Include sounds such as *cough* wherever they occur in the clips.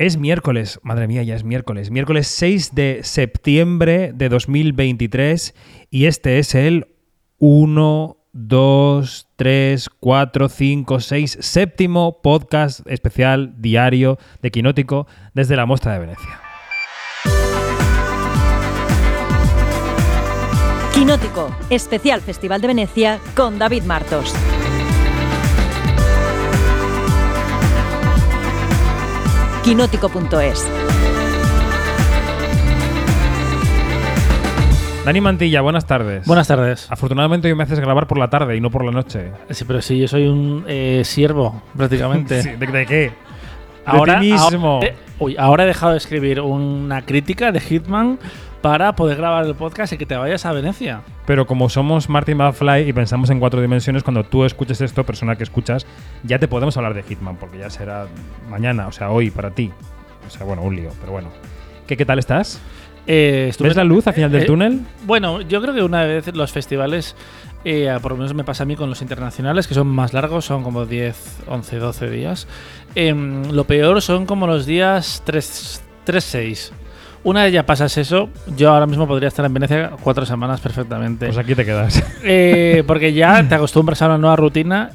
Es miércoles, madre mía, ya es miércoles. Miércoles 6 de septiembre de 2023 y este es el 1, 2, 3, 4, 5, 6, séptimo podcast especial diario de Quinótico desde la Mostra de Venecia. Quinótico, especial Festival de Venecia con David Martos. Quinótico.es Dani Mantilla, buenas tardes. Buenas tardes. Afortunadamente hoy me haces grabar por la tarde y no por la noche. Sí, pero sí, yo soy un eh, siervo, prácticamente. *laughs* Sí, ¿de, de qué? ahora, de ti mismo. Ahora, eh, uy, ahora he dejado de escribir una crítica de Hitman para poder grabar el podcast y que te vayas a Venecia. Pero como somos Martin McFly y pensamos en cuatro dimensiones, cuando tú escuches esto, persona que escuchas, ya te podemos hablar de Hitman, porque ya será mañana, o sea, hoy para ti. O sea, bueno, un lío, pero bueno. ¿Qué, qué tal estás? Eh, ¿Ves la luz al final del eh, túnel? Bueno, yo creo que una vez los festivales, eh, por lo menos me pasa a mí con los internacionales, que son más largos, son como 10, 11, 12 días. em, lo peor son como los días 3, 3 6. Una vez ya pasas eso, yo ahora mismo podría estar en Venecia cuatro semanas perfectamente. Pues aquí te quedas. *laughs* Eh, porque ya *laughs* te acostumbras a una nueva rutina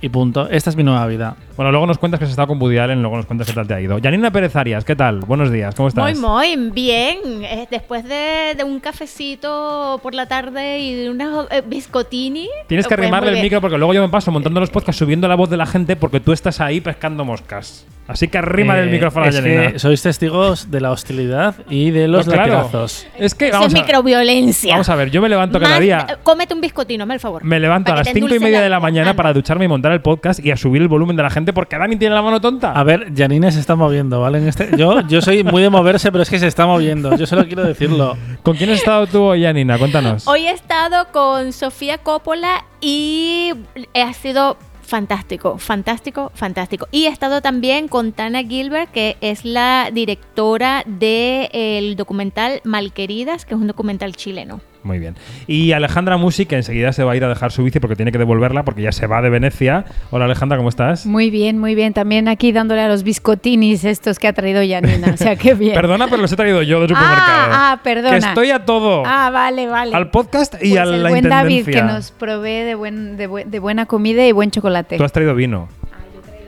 y punto. Esta es mi nueva vida. Bueno, luego nos cuentas que has estado con Woody Allen, luego nos cuentas qué tal te ha ido. Janina Pérez Arias, ¿qué tal? Buenos días, ¿cómo estás? Muy, muy bien. Eh, Después de, de un cafecito por la tarde y de unos eh, biscottini. Tienes que pues, arrimarle el bien. micro porque luego yo me paso montando los podcasts subiendo la voz de la gente porque tú estás ahí pescando moscas. Así que el Eh, micrófono a es Janina. que sois testigos de la hostilidad y de los Pues claro. latigazos. Es que Eso vamos es a, microviolencia. vamos a ver, yo me levanto cada día. eh, Cómete un biscotino, hazme el favor. Me levanto a las cinco y media de la mañana Anda. para ducharme y montar el podcast y a subir el volumen de la gente porque Dani tiene la mano tonta. A ver, Janine se está moviendo, ¿vale? En este, yo, yo soy muy de moverse, pero es que se está moviendo. Yo solo quiero decirlo. ¿Con quién has estado tú hoy, Janina? Cuéntanos. Hoy he estado con Sofía Coppola y ha sido fantástico, fantástico, fantástico. Y he estado también con Tana Gilbert, que es la directora del documental Malqueridas, que es un documental chileno. Muy bien. Y Alejandra Musi, que enseguida se va a ir a dejar su bici porque tiene que devolverla porque ya se va de Venecia. Hola Alejandra, ¿cómo estás? Muy bien, muy bien. También aquí dándole a los biscotinis estos que ha traído Janina. O sea, qué *laughs* bien. Perdona, pero los he traído yo del supermercado. Ah, ah, perdona. Que estoy a todo. Ah, vale, vale. Al podcast y Pues a el la buen David que nos provee de, buen, de, de buena comida y buen chocolate. Tú has traído vino.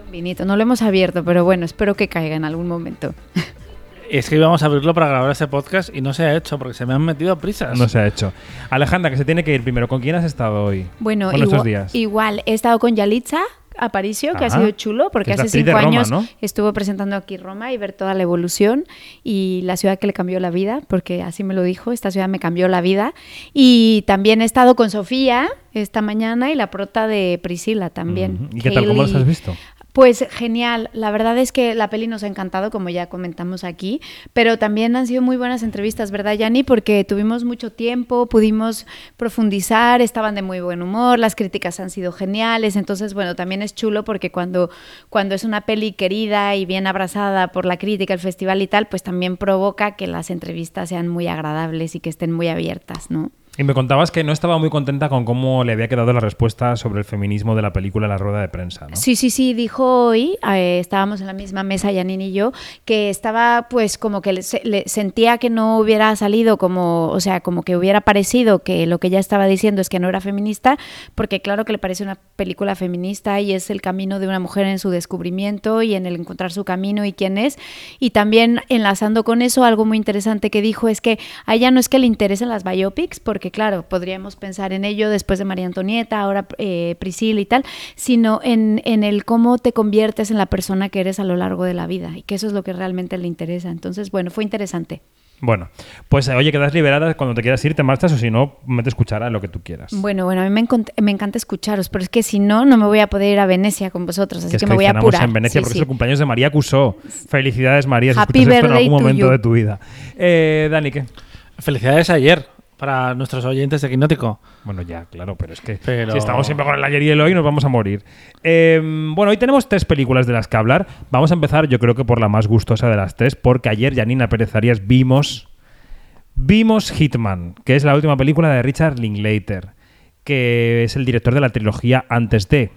Un vinito. No lo hemos abierto, pero bueno, espero que caiga en algún momento. *laughs* Es que íbamos a abrirlo para grabar este podcast y no se ha hecho porque se me han metido prisas. No se ha hecho. Alejandra, que se tiene que ir primero. ¿Con quién has estado hoy? Bueno, Bueno, estos igual, días. igual he estado con Yalitza Aparicio, que Ah, ha sido chulo, porque hace cinco Roma, años ¿no? estuvo presentando aquí Roma y ver toda la evolución y la ciudad que le cambió la vida, porque así me lo dijo, esta ciudad me cambió la vida. Y también he estado con Sofía esta mañana y la prota de Priscila también. ¿Y qué tal? ¿Cómo los Hailey. has visto? Pues genial, la verdad es que la peli nos ha encantado, como ya comentamos aquí, pero también han sido muy buenas entrevistas, ¿verdad, Yanni? Porque tuvimos mucho tiempo, pudimos profundizar, estaban de muy buen humor, las críticas han sido geniales, entonces, bueno, también es chulo porque cuando, cuando es una peli querida y bien abrazada por la crítica, el festival y tal, pues también provoca que las entrevistas sean muy agradables y que estén muy abiertas, ¿no? Y me contabas que no estaba muy contenta con cómo le había quedado la respuesta sobre el feminismo de la película La Rueda de Prensa, ¿no? Sí, sí, sí, dijo hoy, eh, estábamos en la misma mesa, Janine y yo, que estaba pues como que le, le- sentía que no hubiera salido como, o sea, como que hubiera parecido que lo que ella estaba diciendo es que no era feminista, porque claro que le parece una película feminista y es el camino de una mujer en su descubrimiento y en el encontrar su camino y quién es. Y también enlazando con eso, algo muy interesante que dijo es que a ella no es que le interesen las biopics, porque claro, podríamos pensar en ello después de María Antonieta, ahora eh, Priscila y tal, sino en, en el cómo te conviertes en la persona que eres a lo largo de la vida y que eso es lo que realmente le interesa. Entonces, bueno, fue interesante. Bueno, pues eh, oye, quedas liberada cuando te quieras ir, te marchas o si no, metes cuchara en lo que tú quieras. Bueno, bueno, a mí me, me encanta escucharos, pero es que si no, no me voy a poder ir a Venecia con vosotros, así que me voy a apurar. en Venecia Sí, porque sí. es el cumpleaños de María Cusó. Felicidades, María, si Happy escuchas esto en birthday algún to momento you. de tu vida. Eh, Dani, ¿qué? Felicidades ayer para nuestros oyentes de Quinótico. Bueno, ya, claro, pero es que Pero- si estamos siempre con el ayer y el hoy nos vamos a morir. Eh, bueno, hoy tenemos tres películas de las que hablar. Vamos a empezar, yo creo que por la más gustosa de las tres, porque ayer Janina Pérez Arias vimos, vimos Hitman, que es la última película de Richard Linklater, que es el director de la trilogía Antes de.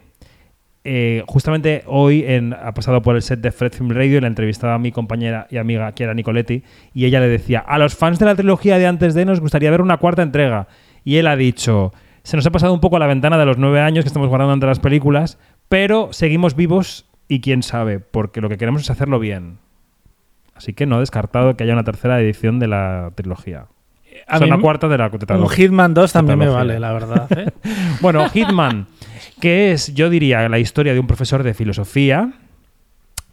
Eh, justamente hoy en- ha pasado por el set de Fred Film Radio y la entrevistaba a mi compañera y amiga, que era Nicoletti, y ella le decía, a los fans de la trilogía de antes de nos gustaría ver una cuarta entrega. Y él ha dicho, se nos ha pasado un poco la ventana de los nueve años que estamos guardando entre las películas, pero seguimos vivos y quién sabe, porque lo que queremos es hacerlo bien. Así que no he descartado que haya una tercera edición de la trilogía. A o sea, mí una cuarta de la Un. Hitman 2 también me vale, la verdad. ¿eh? *laughs* Bueno, Hitman, que es, yo diría, la historia de un profesor de filosofía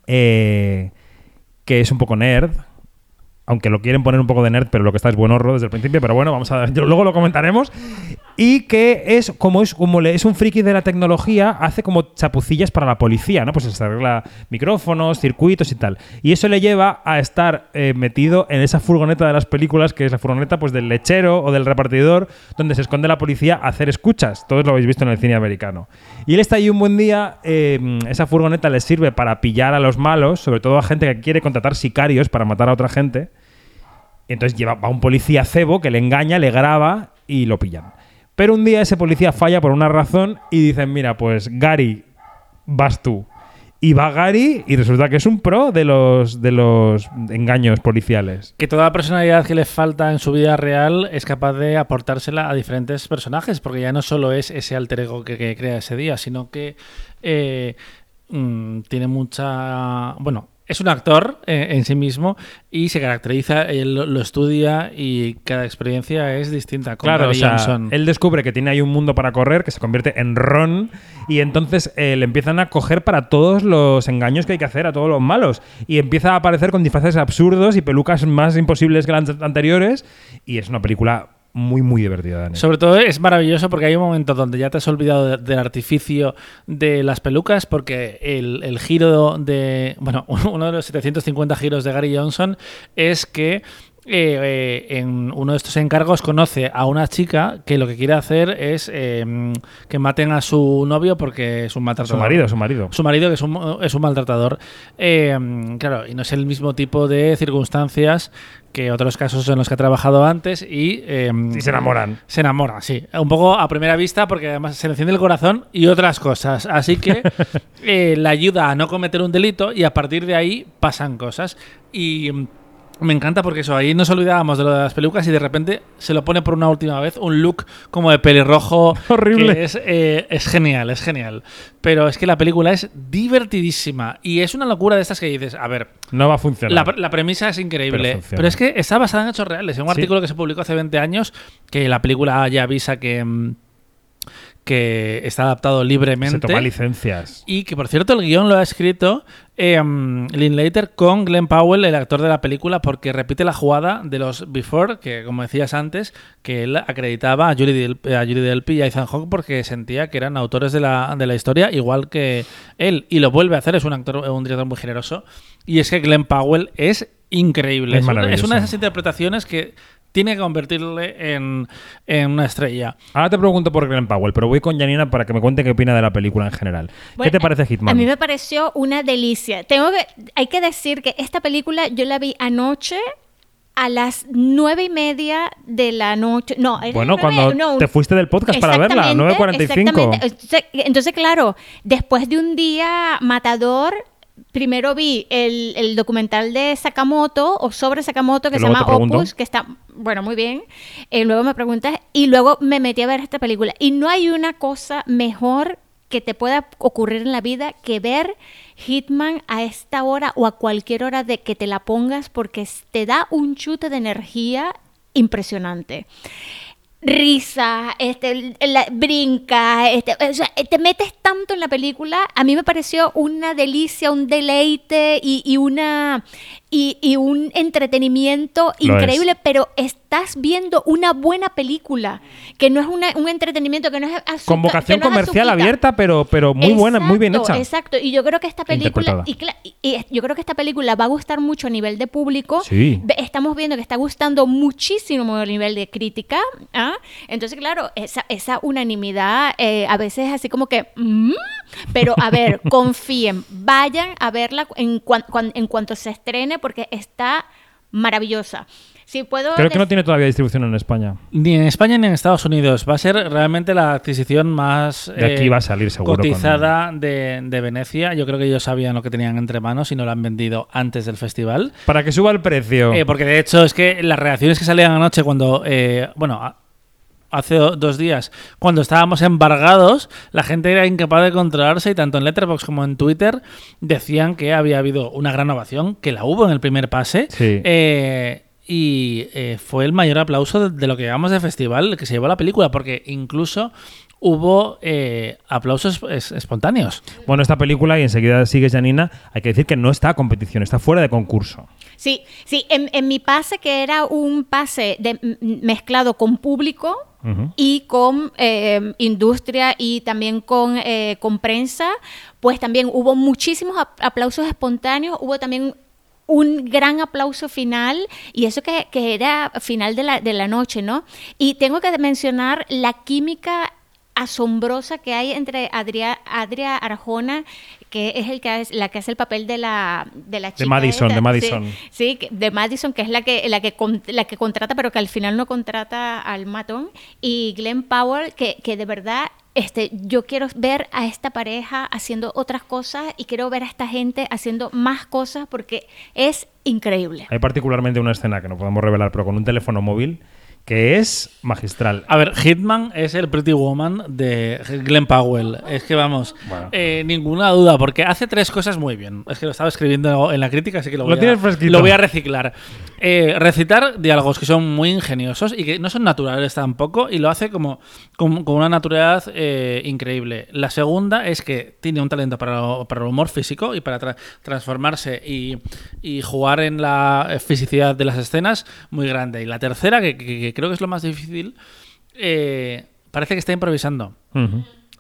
eh, que es un poco nerd. Aunque lo quieren poner un poco de nerd, pero lo que está es buen horror desde el principio. Pero bueno, vamos a *laughs* luego lo comentaremos. Y que es como es como es un friki de la tecnología, hace como chapucillas para la policía, ¿no? Pues se arregla micrófonos, circuitos y tal. Y eso le lleva a estar eh, metido en esa furgoneta de las películas, que es la furgoneta pues del lechero o del repartidor, donde se esconde la policía a hacer escuchas. Todos lo habéis visto en el cine americano. Y él está ahí un buen día, eh, esa furgoneta le sirve para pillar a los malos, sobre todo a gente que quiere contratar sicarios para matar a otra gente. Entonces lleva, va un policía cebo que le engaña, le graba y lo pillan. Pero un día ese policía falla por una razón y dicen, mira, pues Gary, vas tú. Y va Gary y resulta que es un pro de los, de los engaños policiales. que toda personalidad que le falta en su vida real es capaz de aportársela a diferentes personajes, porque ya no solo es ese alter ego que, que crea ese día, sino que eh, mm, tiene mucha... Bueno, es un actor eh, en sí mismo y se caracteriza, él lo, estudia y cada experiencia es distinta. Con Claro, o sea, él descubre que tiene ahí un mundo para correr que se convierte en Ron y entonces eh, le empiezan a coger para todos los engaños que hay que hacer a todos los malos y empieza a aparecer con disfraces absurdos y pelucas más imposibles que las anteriores y es una película muy muy divertida. Dani. Sobre todo es maravilloso porque hay un momento donde ya te has olvidado de- del artificio de las pelucas porque el, el giro de... Bueno, *laughs* uno de los 750 giros de Gary Johnson es que eh, eh, en uno de estos encargos conoce a una chica que lo que quiere hacer es eh, que maten a su novio porque es un maltratador. su marido, su marido. Su marido, que es un, es un maltratador. Eh, claro, y no es el mismo tipo de circunstancias que otros casos en los que ha trabajado antes y... eh, Y se enamoran. se enamora, sí. Un poco a primera vista porque además se le enciende el corazón y otras cosas. Así que *laughs* eh, le ayuda a no cometer un delito y a partir de ahí pasan cosas. Y mm, me encanta porque eso, ahí nos olvidábamos de lo de las pelucas y de repente se lo pone por una última vez un look como de pelirrojo. *laughs* Horrible. que es, eh, es genial, es genial. Pero es que la película es divertidísima y es una locura de estas que dices, a ver, No va a funcionar. la, la premisa es increíble, Pero es que está basada en hechos reales. En un Sí. artículo que se publicó hace 20 años, que la película ya avisa que, mm, que está adaptado libremente. se toma licencias. Y que, por cierto, el guion lo ha escrito eh, um, Linklater con Glenn Powell, el actor de la película, porque repite la jugada de los Before, que, como decías antes, que él acreditaba a Julie, Del- a Julie Delpy y a Ethan Hawke porque sentía que eran autores de la, de la historia, igual que él. Y lo vuelve a hacer, es un actor, un director muy generoso. Y es que Glenn Powell es increíble. Es una- es maravilloso. una de esas interpretaciones que tiene que convertirle en, en una estrella. Ahora te pregunto por Glenn Powell, pero voy con Janina para que me cuente qué opina de la película en general. ¿Qué te parece Hitman? A mí me pareció una delicia. Tengo que, hay que decir que esta película yo la vi anoche a las nueve y media de la noche. No, Bueno, nueve- cuando no, te fuiste del podcast para verla, Exactamente, 9.45. exactamente. Entonces, entonces, claro, después de un día matador, primero vi el, el documental de Sakamoto o sobre Sakamoto que se llama. Opus, que está, bueno, muy bien. Eh, luego me preguntas y luego me metí a ver esta película. Y no hay una cosa mejor que te pueda ocurrir en la vida que ver Hitman a esta hora o a cualquier hora de que te la pongas porque te da un chute de energía impresionante risa, este, brinca, este, o sea, te metes tanto en la película. A mí me pareció una delicia, un deleite y, y una y, y un entretenimiento Lo increíble, pero estás viendo una buena película, que no es una- un entretenimiento que no es azúcar- Con vocación no es comercial azuquita. abierta, pero, pero muy buena, muy bien Exacto, hecha. Exacto, y yo creo que esta película y, y- yo creo que esta película va a gustar mucho a nivel de público. Sí. Estamos viendo que está gustando muchísimo a nivel de crítica. ¿ah? Entonces, claro, esa, esa unanimidad eh, a veces es así como que... mm, pero a ver, *laughs* confíen, vayan a verla en, cuan- cuan- en cuanto se estrene porque está maravillosa. Si puedo Creo que no tiene todavía distribución en España. Ni en España ni en Estados Unidos. Va a ser realmente la adquisición más De aquí eh, va a salir seguro. con- cotizada de, de Venecia. Yo creo que ellos sabían lo que tenían entre manos y no lo han vendido antes del festival. Para que suba el precio. Eh, porque de hecho es que las reacciones que salían anoche cuando, eh, bueno, hace do- dos días, cuando estábamos embargados, la gente era incapaz de controlarse y tanto en Letterboxd como en Twitter decían que había habido una gran ovación, que la hubo en el primer pase. Sí. Eh, y eh, fue el mayor aplauso de, de lo que llamamos de festival que se llevó la película, porque incluso hubo eh, aplausos es- espontáneos. Bueno, esta película, y enseguida sigue Janina, hay que decir que no está a competición, está fuera de concurso. Sí, sí, en, en mi pase que era un pase de, mezclado con público Y con eh, industria y también con, eh, con prensa, pues también hubo muchísimos ap- aplausos espontáneos, hubo también un gran aplauso final y eso que, que era final de la, de la noche, ¿no? Y tengo que mencionar la química asombrosa que hay entre Adria, Adria Arjona, que es el que hace- la que hace el papel de la de la chica Madison, esta, de sí, Madison. Sí, que- de Madison, que es la que, la que, con- la que contrata, pero que al final no contrata al matón. Y Glenn Powell, que, que de verdad este, yo quiero ver a esta pareja haciendo otras cosas y quiero ver a esta gente haciendo más cosas porque es increíble. Hay particularmente una escena que no podemos revelar, pero con un teléfono móvil, que es magistral. A ver, Hitman es el Pretty Woman de Glenn Powell. Es que vamos, Bueno. eh, ninguna duda, porque hace tres cosas muy bien. Es que lo estaba escribiendo en la crítica, así que lo Lo voy, tienes a, lo voy a reciclar. Eh, recitar diálogos que son muy ingeniosos y que no son naturales tampoco, y lo hace como con, una naturalidad eh, increíble. La segunda es que tiene un talento para, lo- para el humor físico y para tra- transformarse y, jugar en la fisicidad de las escenas muy grande. Y la tercera, que, creo que es lo más difícil, eh, parece que está improvisando.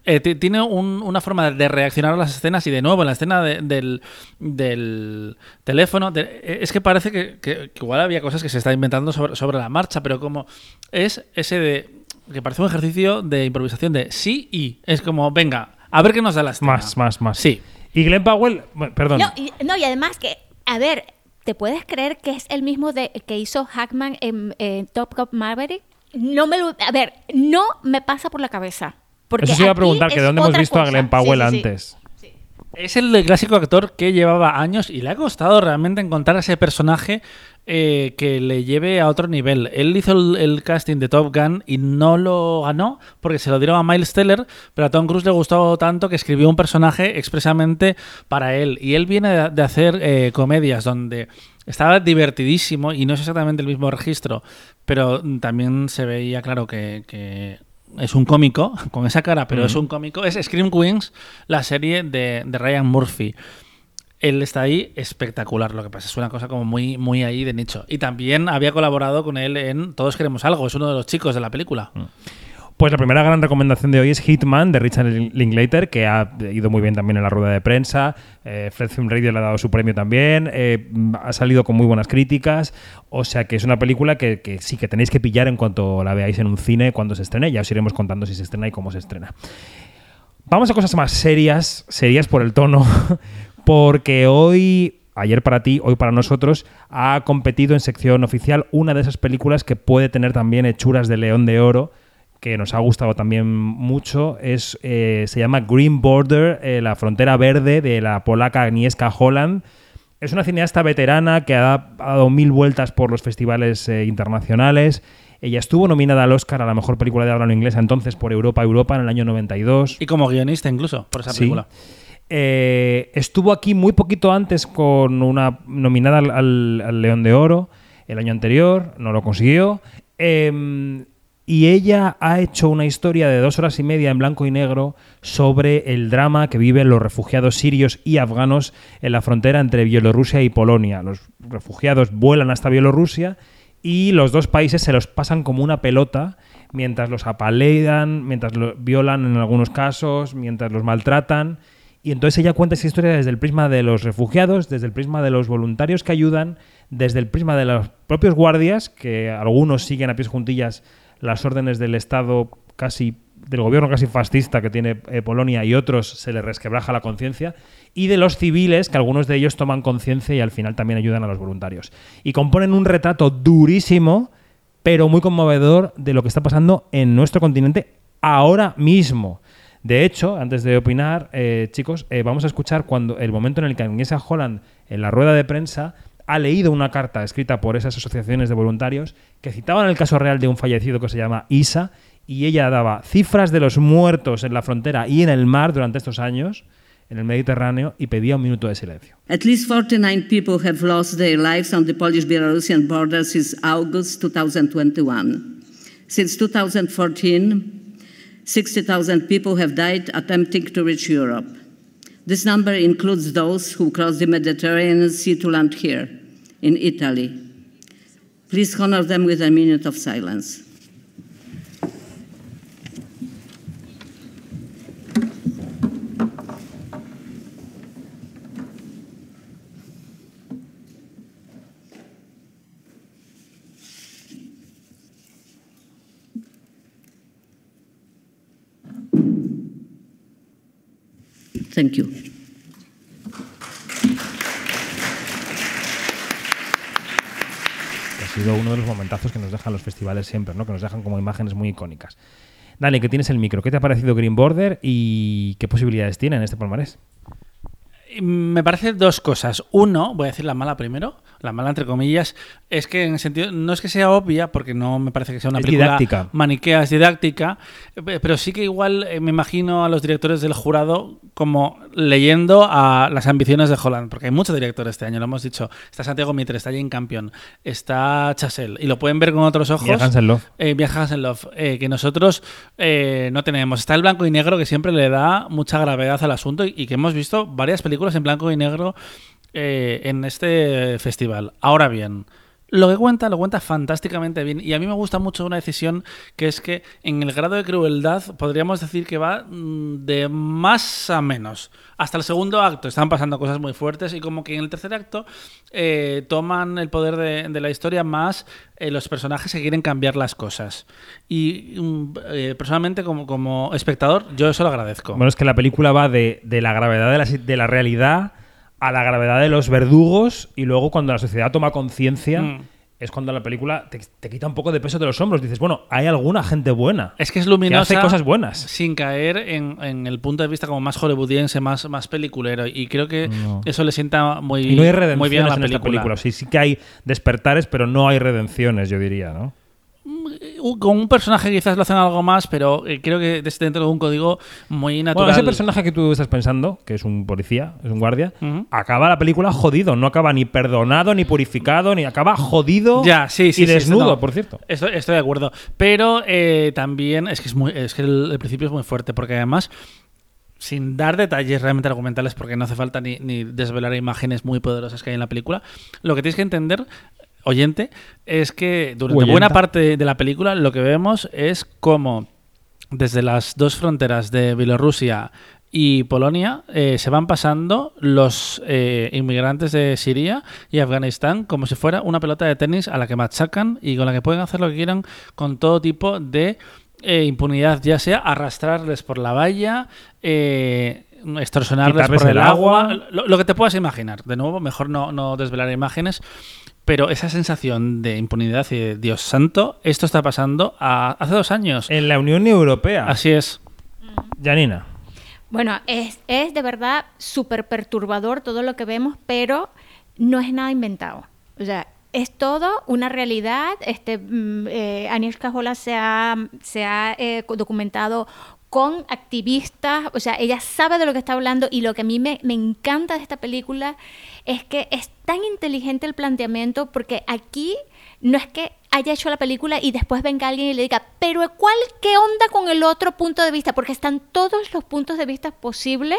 Eh, ti- tiene un- una forma de reaccionar a las escenas y de nuevo en la escena de- del, del teléfono de- eh, es que parece que, que- que igual había cosas que se está inventando sobre, sobre la marcha pero como es ese de que parece un ejercicio de improvisación de sí y es como venga a ver qué nos da la escena Más, más, más. sí Y Glenn Powell, bueno, perdón. No y, no, y además que, a ver, ¿te puedes creer que es el mismo de, que hizo Hackman en, en Top Gun Maverick? No me lo, a ver, no me pasa por la cabeza. Porque Eso se iba a preguntar, que es de dónde hemos visto a. Glenn Powell sí, sí. antes. Es el clásico actor que llevaba años y le ha costado realmente encontrar a ese personaje eh, que le lleve a otro nivel. Él hizo el, el casting de Top Gun y no lo ganó porque se lo dieron a Miles Teller, pero a Tom Cruise le gustó tanto que escribió un personaje expresamente para él. Y él viene de, de hacer eh, comedias donde estaba divertidísimo y no es exactamente el mismo registro, pero también se veía claro que... que es un cómico, *laughs* con esa cara, pero es un cómico. Es Scream Queens, la serie de, de Ryan Murphy. Él está ahí espectacular, lo que pasa es una cosa como muy, muy ahí de nicho. Y también había colaborado con él en Todos queremos algo, es uno de los chicos de la película. Pues la primera gran recomendación de hoy es Hitman de Richard Linklater, que ha ido muy bien también en la rueda de prensa. Eh, Fred Film Radio le ha dado su premio también. eh, ha salido con muy buenas críticas. O sea que es una película que, que sí que tenéis que pillar en cuanto la veáis en un cine cuando se estrene. Ya os iremos contando si se estrena y cómo se estrena. Vamos a cosas más serias, serias por el tono, *laughs* porque hoy, ayer para ti, hoy para nosotros, ha competido en sección oficial una de esas películas que puede tener también hechuras de León de Oro, que nos ha gustado también mucho. Es, eh, se llama Green Border, eh, la frontera verde de la polaca Agnieszka Holland. Es una cineasta veterana que ha, ha dado mil vueltas por los festivales eh, internacionales. Ella estuvo nominada al Oscar a la mejor película de habla no inglesa entonces por Europa Europa en el año 92. Y como guionista incluso, por esa Sí. película. Eh, estuvo aquí muy poquito antes con una nominada al, al- al León de Oro el año anterior, no lo consiguió. Eh, y ella ha hecho una historia de dos horas y media en blanco y negro sobre el drama que viven los refugiados sirios y afganos en la frontera entre Bielorrusia y Polonia. Los refugiados vuelan hasta Bielorrusia y los dos países se los pasan como una pelota mientras los apalean, mientras los violan en algunos casos, mientras los maltratan. Y entonces ella cuenta esa historia desde el prisma de los refugiados, desde el prisma de los voluntarios que ayudan, desde el prisma de los propios guardias, que algunos siguen a pies juntillas las órdenes del Estado casi del gobierno casi fascista que tiene eh, Polonia y otros se les resquebraja la conciencia, y de los civiles, que algunos de ellos toman conciencia y al final también ayudan a los voluntarios. Y componen un retrato durísimo, pero muy conmovedor de lo que está pasando en nuestro continente ahora mismo. De hecho, antes de opinar, eh, chicos, eh, vamos a escuchar cuando el momento en el que Agnieszka Holland, en la rueda de prensa, ha leído una carta escrita por esas asociaciones de voluntarios que citaban el caso real de un fallecido que se llama Isa y ella daba cifras de los muertos en la frontera y en el mar durante estos años en el Mediterráneo y pedía un minuto de silencio. At least 49 people have lost their lives on the Polish-Belarusian border since August 2021. Since 2014, 60,000 people have died attempting to reach Europe. This number includes those who crossed the Mediterranean Sea to land here, in Italy. Please honor them with a minute of silence. Thank you. Ha sido uno de los momentazos que nos dejan los festivales siempre, ¿no? Que nos dejan como imágenes muy icónicas. Dani, que tienes el micro, ¿qué te ha parecido Green Border y qué posibilidades tiene en este palmarés? Me parece dos cosas. Uno, voy a decir la mala primero, la mala entre comillas, es que en el sentido, no es que sea obvia, porque no me parece que sea una Es película didáctica. maniquea, es didáctica, eh, pero sí que igual eh, me imagino a los directores del jurado como leyendo a las ambiciones de Holland, porque hay muchos directores este año, lo hemos dicho. Está Santiago Mitre, está Jane Campion, está Chasel, y lo pueden ver con otros ojos. Mia Hansen-Löf. Eh, Mia Hansen-Löf, eh, que nosotros eh, no tenemos. Está el blanco y negro que siempre le da mucha gravedad al asunto y, y que hemos visto varias películas en blanco y negro eh, en este festival. Ahora bien, lo que cuenta, lo cuenta fantásticamente bien. Y a mí me gusta mucho una decisión que es que en el grado de crueldad podríamos decir que va mm, de más a menos. Hasta el segundo acto están pasando cosas muy fuertes y como que en el tercer acto eh, toman el poder de, de la historia más eh, los personajes que quieren cambiar las cosas. Y mm, eh, personalmente como, como espectador yo eso lo agradezco. Bueno, es que la película va de, de la gravedad de la, de la realidad a la gravedad de los verdugos y luego cuando la sociedad toma conciencia Mm. es cuando la película te, te quita un poco de peso de los hombros. Dices, bueno, hay alguna gente buena. Es que es luminosa. Que hace cosas buenas. Sin caer en, en el punto de vista como más hollywoodiense, más, más peliculero. Y creo que No. eso le sienta muy, Y no hay muy redenciones bien a la en esta película. película. Sí, sí que hay despertares, pero no hay redenciones, yo diría, ¿no? Con un personaje quizás lo hacen algo más, pero eh, creo que desde dentro de un código muy natural. Bueno, ese personaje que tú estás pensando, que es un policía, es un guardia, acaba la película jodido. No acaba ni perdonado, ni purificado, ni acaba jodido Ya, sí, sí, y sí, desnudo, no. por cierto. Estoy, estoy de acuerdo. Pero eh, también es que, es muy, es que el, el principio es muy fuerte, porque además, sin dar detalles realmente argumentales, porque no hace falta ni, ni desvelar imágenes muy poderosas que hay en la película, lo que tienes que entender, oyente, es que durante Oyenta. buena parte de la película lo que vemos es cómo desde las dos fronteras de Bielorrusia y Polonia eh, se van pasando los eh, inmigrantes de Siria y Afganistán como si fuera una pelota de tenis a la que machacan y con la que pueden hacer lo que quieran con todo tipo de eh, impunidad, ya sea arrastrarles por la valla, eh, extorsionarles por el, el agua, agua. lo, lo que te puedas imaginar. De nuevo, mejor no, no desvelar imágenes. Pero esa sensación de impunidad y de Dios santo, esto está pasando a- hace dos años. En la Unión Europea. Así es. Janina. Bueno, es, es de verdad súper perturbador todo lo que vemos, pero no es nada inventado. O sea, es todo una realidad. Este, mm, eh, Agnieszka se ha, se ha eh, documentado con activistas, o sea, ella sabe de lo que está hablando y lo que a mí me, me encanta de esta película es que es tan inteligente el planteamiento porque aquí no es que haya hecho la película y después venga alguien y le diga, pero ¿cuál, qué onda con el otro punto de vista? Porque están todos los puntos de vista posibles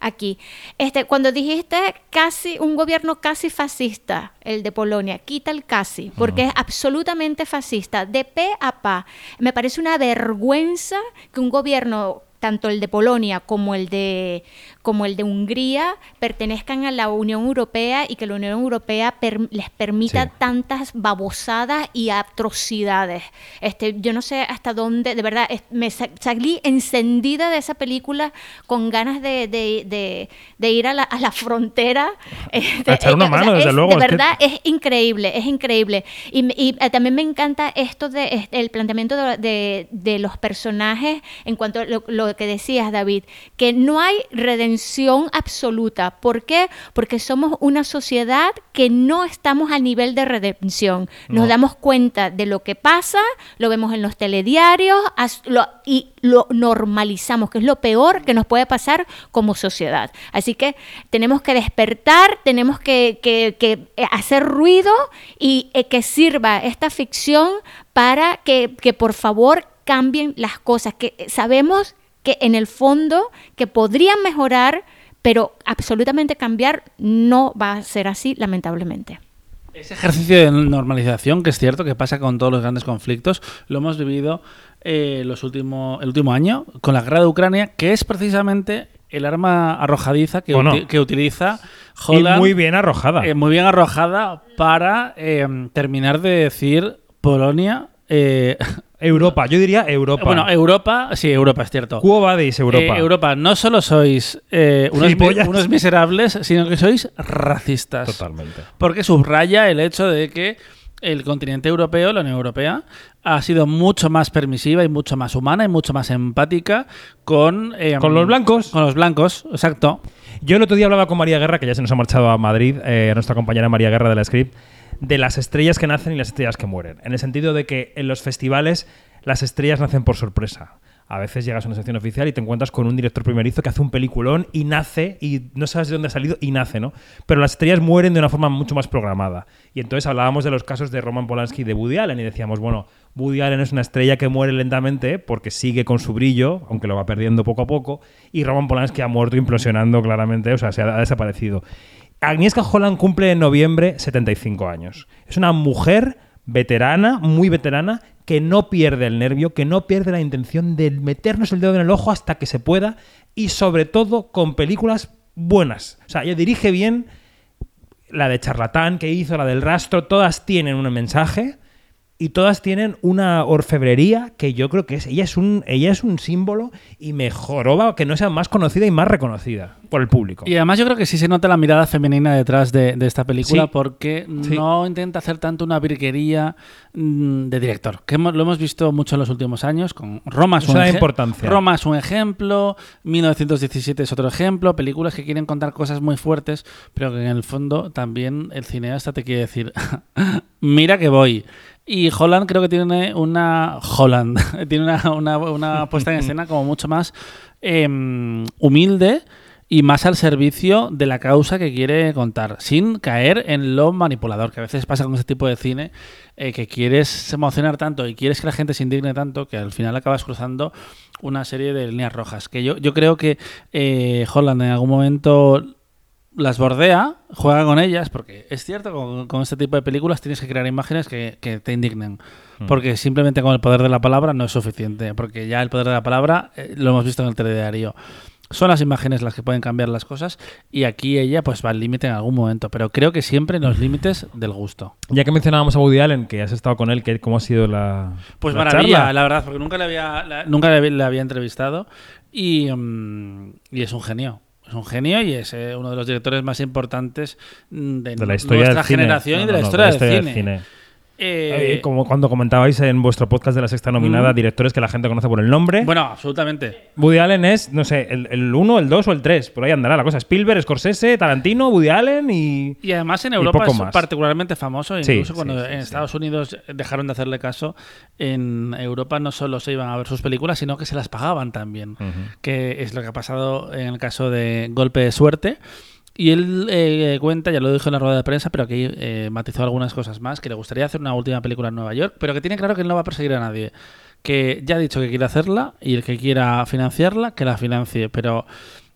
aquí. Este, cuando dijiste casi, un gobierno casi fascista, el de Polonia, quita el casi, porque es absolutamente fascista, de pe a pa. Me parece una vergüenza que un gobierno tanto el de Polonia como el de, como el de Hungría pertenezcan a la Unión Europea y que la Unión Europea per- les permita Sí. tantas babosadas y atrocidades. Este, yo no sé hasta dónde, de verdad, es- me sa- salí encendida de esa película con ganas de, de- de- de ir a la, a la frontera. este, A echar una eh, o sea, mano, desde es- luego, De es que- verdad, es increíble, es increíble. Y, y, eh, también me encanta esto de el planteamiento de, de- de los personajes en cuanto a lo, lo que decías, David, que no hay redención absoluta. ¿Por qué? Porque somos una sociedad que no estamos al nivel de redención. Nos No. damos cuenta de lo que pasa, lo vemos en los telediarios lo- y lo normalizamos, que es lo peor que nos puede pasar como sociedad. Así que tenemos que despertar, tenemos que, que- que, eh, hacer ruido y eh, que sirva esta ficción para que, que por favor cambien las cosas, que eh, sabemos que en el fondo que podrían mejorar, pero absolutamente cambiar no va a ser así, lamentablemente. Ese ejercicio de normalización, que es cierto que pasa con todos los grandes conflictos, lo hemos vivido eh, los último, el último año con la guerra de Ucrania, que es precisamente el arma arrojadiza que, Bueno. uti- que utiliza Y muy bien arrojada. eh, muy bien arrojada para eh, terminar de decir Polonia. Europa, yo diría Europa. bueno, Europa, sí, Europa es cierto. Quo vadis, Europa. Eh, Europa, no solo sois eh, unos, miserables, sino que sois racistas. Totalmente. Porque subraya el hecho de que el continente europeo, la Unión Europea, ha sido mucho más permisiva y mucho más humana y mucho más empática con... eh, Con los blancos. Con los blancos, exacto. Yo el otro día hablaba con María Guerra, que ya se nos ha marchado a Madrid, eh, a nuestra compañera María Guerra de la Script, de las estrellas que nacen y las estrellas que mueren. En el sentido de que en los festivales las estrellas nacen por sorpresa. A veces llegas a una sección oficial y te encuentras con un director primerizo que hace un peliculón y nace, y no sabes de dónde ha salido y nace, ¿no? Pero las estrellas mueren de una forma mucho más programada. Y entonces hablábamos de los casos de Roman Polanski y de Woody Allen y decíamos, bueno, Woody Allen es una estrella que muere lentamente porque sigue con su brillo, aunque lo va perdiendo poco a poco, y Roman Polanski ha muerto implosionando claramente, o sea, se ha, ha desaparecido. Agnieszka Holland cumple en noviembre 75 años. Es una mujer veterana, muy veterana, que no pierde el nervio, que no pierde la intención de meternos el dedo en el ojo hasta que se pueda y sobre todo con películas buenas. O sea, ella dirige bien, la de Charlatán que hizo, la del rastro, todas tienen un mensaje y todas tienen una orfebrería que yo creo que es ella es un ella es un símbolo y me joroba que no sea más conocida y más reconocida por el público. Y además yo creo que sí se nota la mirada femenina detrás de, de esta película Sí. porque Sí. no intenta hacer tanto una virguería mm, de director, que hemos- lo hemos visto mucho en los últimos años con Roma es un eje- importancia. Roma es un ejemplo, 1917 es otro ejemplo, películas que quieren contar cosas muy fuertes, pero que en el fondo también el cineasta te quiere decir, *laughs* mira que voy. Y Holland creo que tiene una Holland *laughs* tiene una, una- una puesta en *laughs* escena como mucho más em, humilde y más al servicio de la causa que quiere contar, sin caer en lo manipulador, que a veces pasa con este tipo de cine, eh, que quieres emocionar tanto y quieres que la gente se indigne tanto que al final acabas cruzando una serie de líneas rojas. Que yo, yo creo que eh, Holland en algún momento las bordea, juega con ellas, porque es cierto, con, con este tipo de películas tienes que crear imágenes que, que te indignen. Porque simplemente con el poder de la palabra no es suficiente, porque ya el poder de la palabra eh, lo hemos visto en el telediario. Son las imágenes las que pueden cambiar las cosas y aquí ella pues va al límite en algún momento, pero creo que siempre en los límites del gusto. Ya que mencionábamos a Woody Allen, que has estado con él, ¿qué- ¿cómo ha sido la Pues la maravilla, charla? la verdad, porque nunca le había, la- nunca le, había- le había entrevistado y, mm, y es un genio. Es un genio y es eh, uno de los directores más importantes mm, de, de la historia nuestra generación y de la historia, del cine. Eh, Eh, como cuando comentabais en vuestro podcast de la sexta nominada, Mm. directores que la gente conoce por el nombre. bueno, absolutamente. Woody Allen es, no sé, el 1, el 2 o el 3. Por ahí andará la cosa. Spielberg, Scorsese, Tarantino, Woody Allen y. Y además en Europa es más. particularmente famoso, incluso sí, cuando sí, en. Estados Unidos dejaron de hacerle caso, en Europa no solo se iban a ver sus películas, sino que se las pagaban también, que es lo que ha pasado en el caso de Golpe de Suerte. Y él eh, cuenta, ya lo dijo en la rueda de prensa, pero aquí eh, matizó algunas cosas más, que le gustaría hacer una última película en Nueva York, pero que tiene claro que él no va a perseguir a nadie. Que ya ha dicho que quiere hacerla y el que quiera financiarla, que la financie. Pero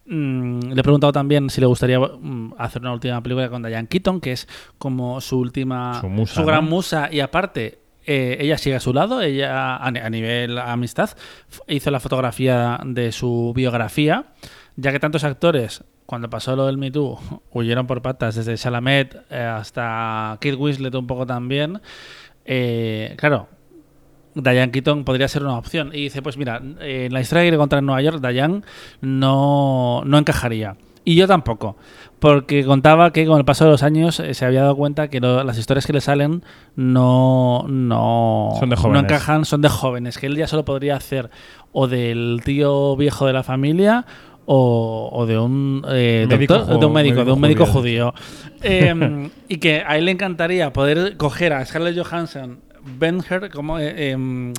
mm, le he preguntado también si le gustaría mm, hacer una última película con Diane Keaton, que es como su última, Su musa, gran ¿no? musa y aparte eh, ella sigue a su lado, ella a, ni- a nivel amistad, hizo la fotografía de su biografía, ya que tantos actores, cuando pasó lo del Me Too, *laughs* huyeron por patas, desde Chalamet eh, hasta Kate Winslet un poco también. Eh, claro, Diane Keaton podría ser una opción. Y dice, pues mira, en la historia en Nueva York, Diane no, no encajaría. Y yo tampoco, porque contaba que con el paso de los años eh, se había dado cuenta que lo- las historias que le salen no, no, Son de no encajan, son de jóvenes, que él ya solo podría hacer o del tío viejo de la familia o, o de un eh, Médico doctor, de un médico, de un médico judío. Eh, *laughs* y que a él le encantaría poder coger a Scarlett Johansson, Benher, como, eh, em,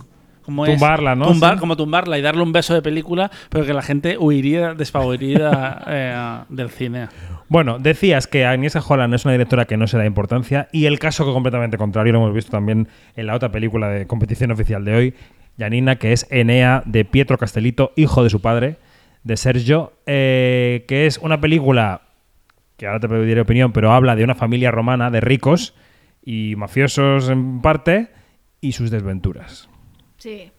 como es- Tumbarla, ¿no? tumbar- Sí. Como tumbarla y darle un beso de película, pero que la gente huiría despavorida *laughs* eh, del cine. Bueno, decías que Agnieszka Holland es una directora que no se da importancia y el caso completamente contrario lo hemos visto también en la otra película de competición oficial de hoy, Janina, que es Enea de Pietro Castellito, hijo de su padre, de Sergio, eh, que es una película que ahora te pediré opinión, pero habla de una familia romana de ricos y mafiosos en parte y sus desventuras. Sí.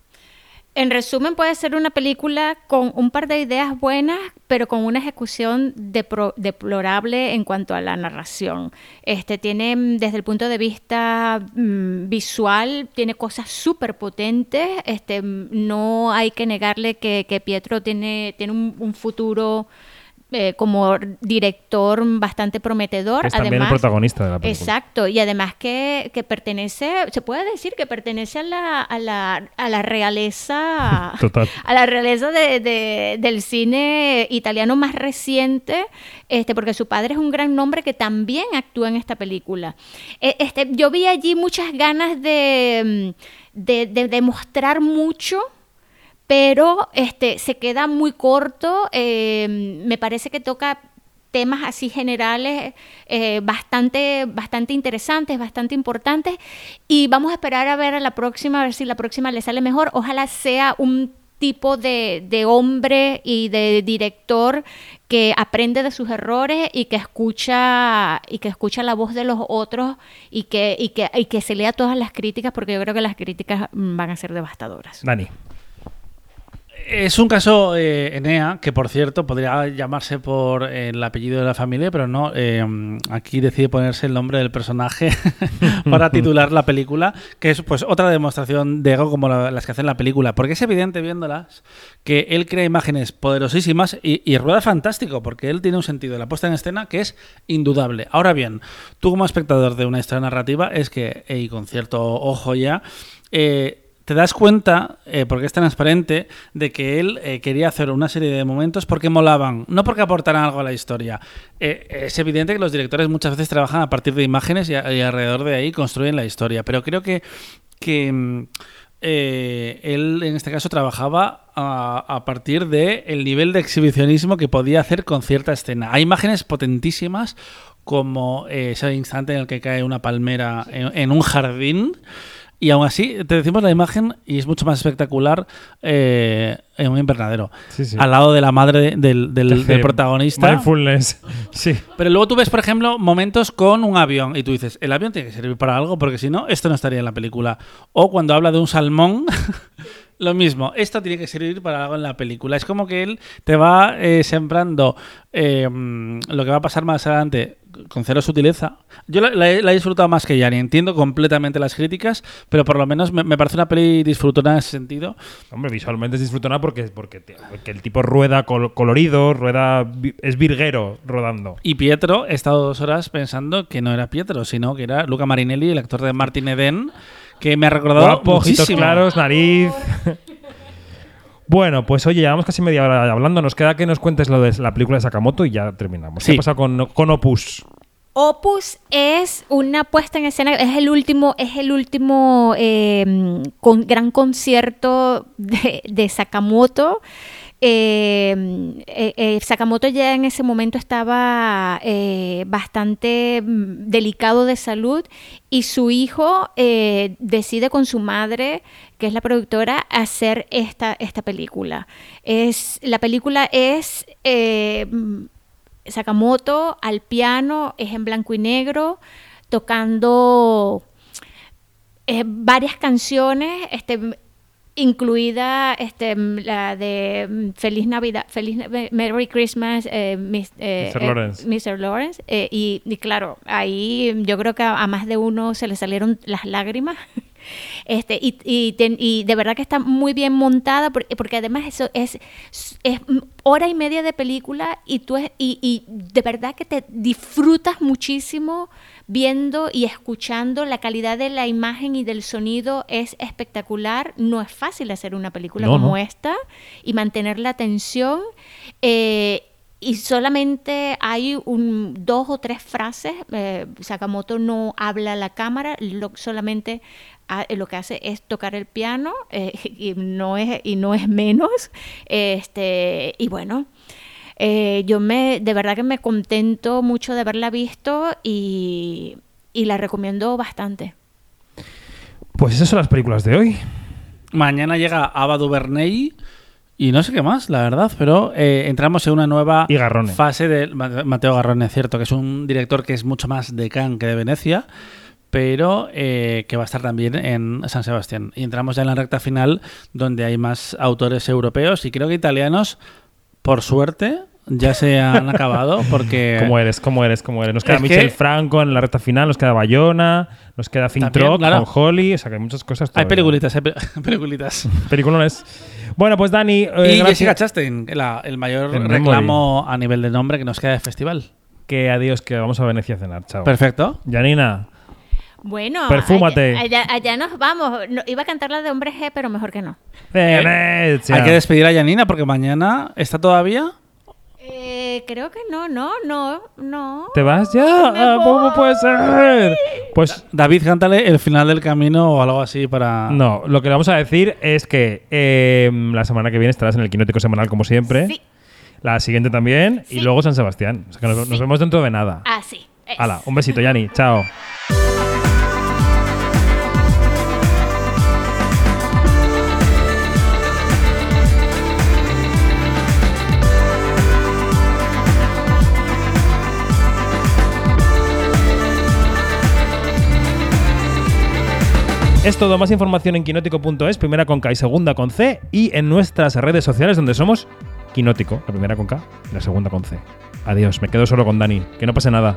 En resumen, puede ser una película con un par de ideas buenas, pero con una ejecución deplorable en cuanto a la narración. Este tiene, mm, desde el punto de vista mm, visual, tiene cosas súper potentes. Este, mm, no hay que negarle que, Pietro tiene, tiene un futuro eh, como director bastante prometedor. Es también el protagonista de la película. Exacto, y además que, que pertenece, se puede decir que pertenece a la, a la, a la realeza, *laughs* Total. a la realeza de- de- del cine italiano más reciente, este, porque su padre es un gran nombre que también actúa en esta película. Eh, Este, yo vi allí muchas ganas de, mm, de, de demostrar mucho pero este se queda muy corto. eh, me parece que toca temas así generales eh, bastante, bastante interesantes, bastante importantes. Y vamos a esperar a ver a la próxima, a ver si la próxima le sale mejor. Ojalá sea un tipo de, de hombre y de director que aprende de sus errores y que escucha y que escucha la voz de los otros y que, y que, y que se lea todas las críticas porque yo creo que las críticas mm, van a ser devastadoras. Dani. Es un caso eh, Enea, que por cierto podría llamarse por eh, el apellido de la familia, pero no. eh, aquí decide ponerse el nombre del personaje *laughs* para titular la película, que es pues otra demostración de ego como la- las que hacen la película, porque es evidente viéndolas que él crea imágenes poderosísimas y, rueda fantástico, porque él tiene un sentido de la puesta en escena que es indudable. Ahora bien, tú como espectador de una historia narrativa es que, y con cierto ojo ya, eh, te das cuenta, eh, porque es transparente, de que él eh, quería hacer una serie de momentos porque molaban, no porque aportaran algo a la historia. Eh, es evidente que los directores muchas veces trabajan a partir de imágenes y, alrededor de ahí construyen la historia, pero creo que, que mm, él en este caso trabajaba a, partir del el nivel de exhibicionismo que podía hacer con cierta escena. Hay imágenes potentísimas como ese instante en el que cae una palmera en un jardín. Y aún así, te decimos la imagen y es mucho más espectacular eh, en un invernadero. Sí, sí. Al lado de la madre del, del- Hace del protagonista. Mindfulness. *laughs* Sí. Pero luego tú ves, por ejemplo, momentos con un avión y tú dices, el avión tiene que servir para algo porque si no, esto no estaría en la película. O cuando habla de un salmón, *laughs* lo mismo, esto tiene que servir para algo en la película. Es como que él te va eh, sembrando eh, mm, lo que va a pasar más adelante con cero sutileza. Yo la, la he, la he disfrutado más que Yanni, entiendo completamente las críticas, pero por lo menos me, me parece una peli disfrutona en ese sentido. Hombre, visualmente es disfrutona porque, porque, te- porque el tipo rueda col- colorido, rueda es virguero rodando. Y Pietro, he estado dos horas pensando que no era Pietro, sino que era Luca Marinelli, el actor de Martin Eden, que me ha recordado Guapo, ojitos muchísimo. claros, nariz. bueno, pues oye, llevamos casi media hora hablando. Nos queda que nos cuentes lo de la película de Sakamoto y ya terminamos. ¿Qué Sí. pasado con, con Opus? Opus es una puesta en escena, es el último, es el último eh, con, gran concierto de, de Sakamoto. Eh, eh, eh, Sakamoto ya en ese momento estaba eh, bastante mm, delicado de salud y su hijo decide con su madre, que es la productora, hacer esta, esta película. Es, la película es mm, Sakamoto al piano, es en blanco y negro, tocando varias canciones, este, incluida este, la de mm, Feliz Navidad, Feliz Merry Christmas, eh, Mis- eh, Mr. eh, Lawrence. Mr. Lawrence. eh, y, y claro, ahí yo creo que a, a más de uno se le salieron las lágrimas. *laughs* Este, y, y, de verdad que está muy bien montada porque, porque además eso es, es hora y media de película y tú es- y, y de verdad que te disfrutas muchísimo viendo y escuchando. La calidad de la imagen y del sonido es espectacular. No es fácil hacer una película No, como no. esta y mantener la atención. Eh, y solamente hay un, dos o tres frases. eh, Sakamoto no habla a la cámara, lo- solamente ha- lo que hace es tocar el piano eh, *laughs* y, no es, y no es menos. Este, y bueno, eh, yo me, de verdad que me contento mucho de haberla visto y, y la recomiendo bastante. Pues esas son las películas de hoy. Mañana llega Ava DuVernay y no sé qué más, la verdad, pero eh, entramos en una nueva Y fase de Ma- Mateo Garrone, es cierto, que es un director que es mucho más de Cannes que de Venecia, pero eh, que va a estar también en San Sebastián. Y entramos ya en la recta final donde hay más autores europeos y creo que italianos, por suerte, ya se han *laughs* acabado porque... ¿Cómo eres? ¿Cómo eres? ¿Cómo eres? Nos queda Es que- Michel Franco en la recta final, nos queda Bayona, nos queda Fintrock claro. con Holly, o sea que hay muchas cosas. Hay peliculitas, hay pe- *laughs* peliculitas. Peliculones. Bueno, pues Dani, eh, y gracias. Jessica Chastain, la- el mayor memory. reclamo a nivel de nombre que nos queda de festival. Que adiós, que vamos a Venecia a cenar. Chao. Perfecto. Janina, Bueno, Perfúmate. Allá, allá- allá nos vamos. No, iba a cantar la de Hombre G, pero mejor que no. Venecia. Hay que despedir a Janina porque mañana está todavía. Eh, creo que no, no, no, no. ¿Te vas ya? Me Ah, ¿Cómo voy. puede ser? Pues David, cántale el final del camino o algo así para. no, lo que le vamos a decir es que eh, la semana que viene estarás en el Quinótico Semanal como siempre. Sí, La siguiente también. Y Sí. luego San Sebastián. O sea que nos, nos vemos dentro de nada. así. es. Hala, un besito, Yani. Chao. Es todo, más información en quinótico.es, primera con K y segunda con C, y en nuestras redes sociales donde somos Quinótico, la primera con K y la segunda con C. Adiós, me quedo solo con Dani, que no pase nada.